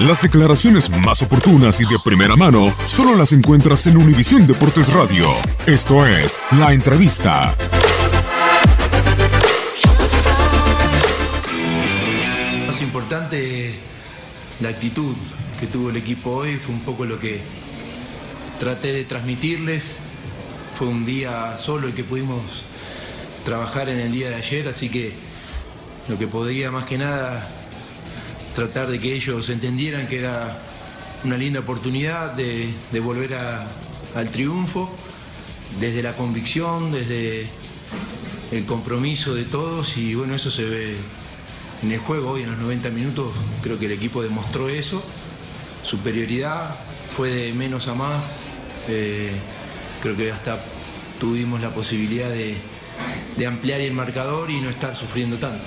Las declaraciones más oportunas y de primera mano solo las encuentras en Univisión Deportes Radio. Esto es La Entrevista. Más importante, la actitud que tuvo el equipo hoy fue un poco lo que traté de transmitirles. Fue un día solo el que pudimos trabajar en el día de ayer, así que lo que podía más que nada tratar de que ellos entendieran que era una linda oportunidad de, volver a- al triunfo, desde la convicción, desde el compromiso de todos y bueno, eso se ve en el juego. Hoy en los 90 minutos, creo que el equipo demostró eso, superioridad, fue de menos a más, eh, creo que hasta tuvimos la posibilidad de ampliar el marcador y no estar sufriendo tanto.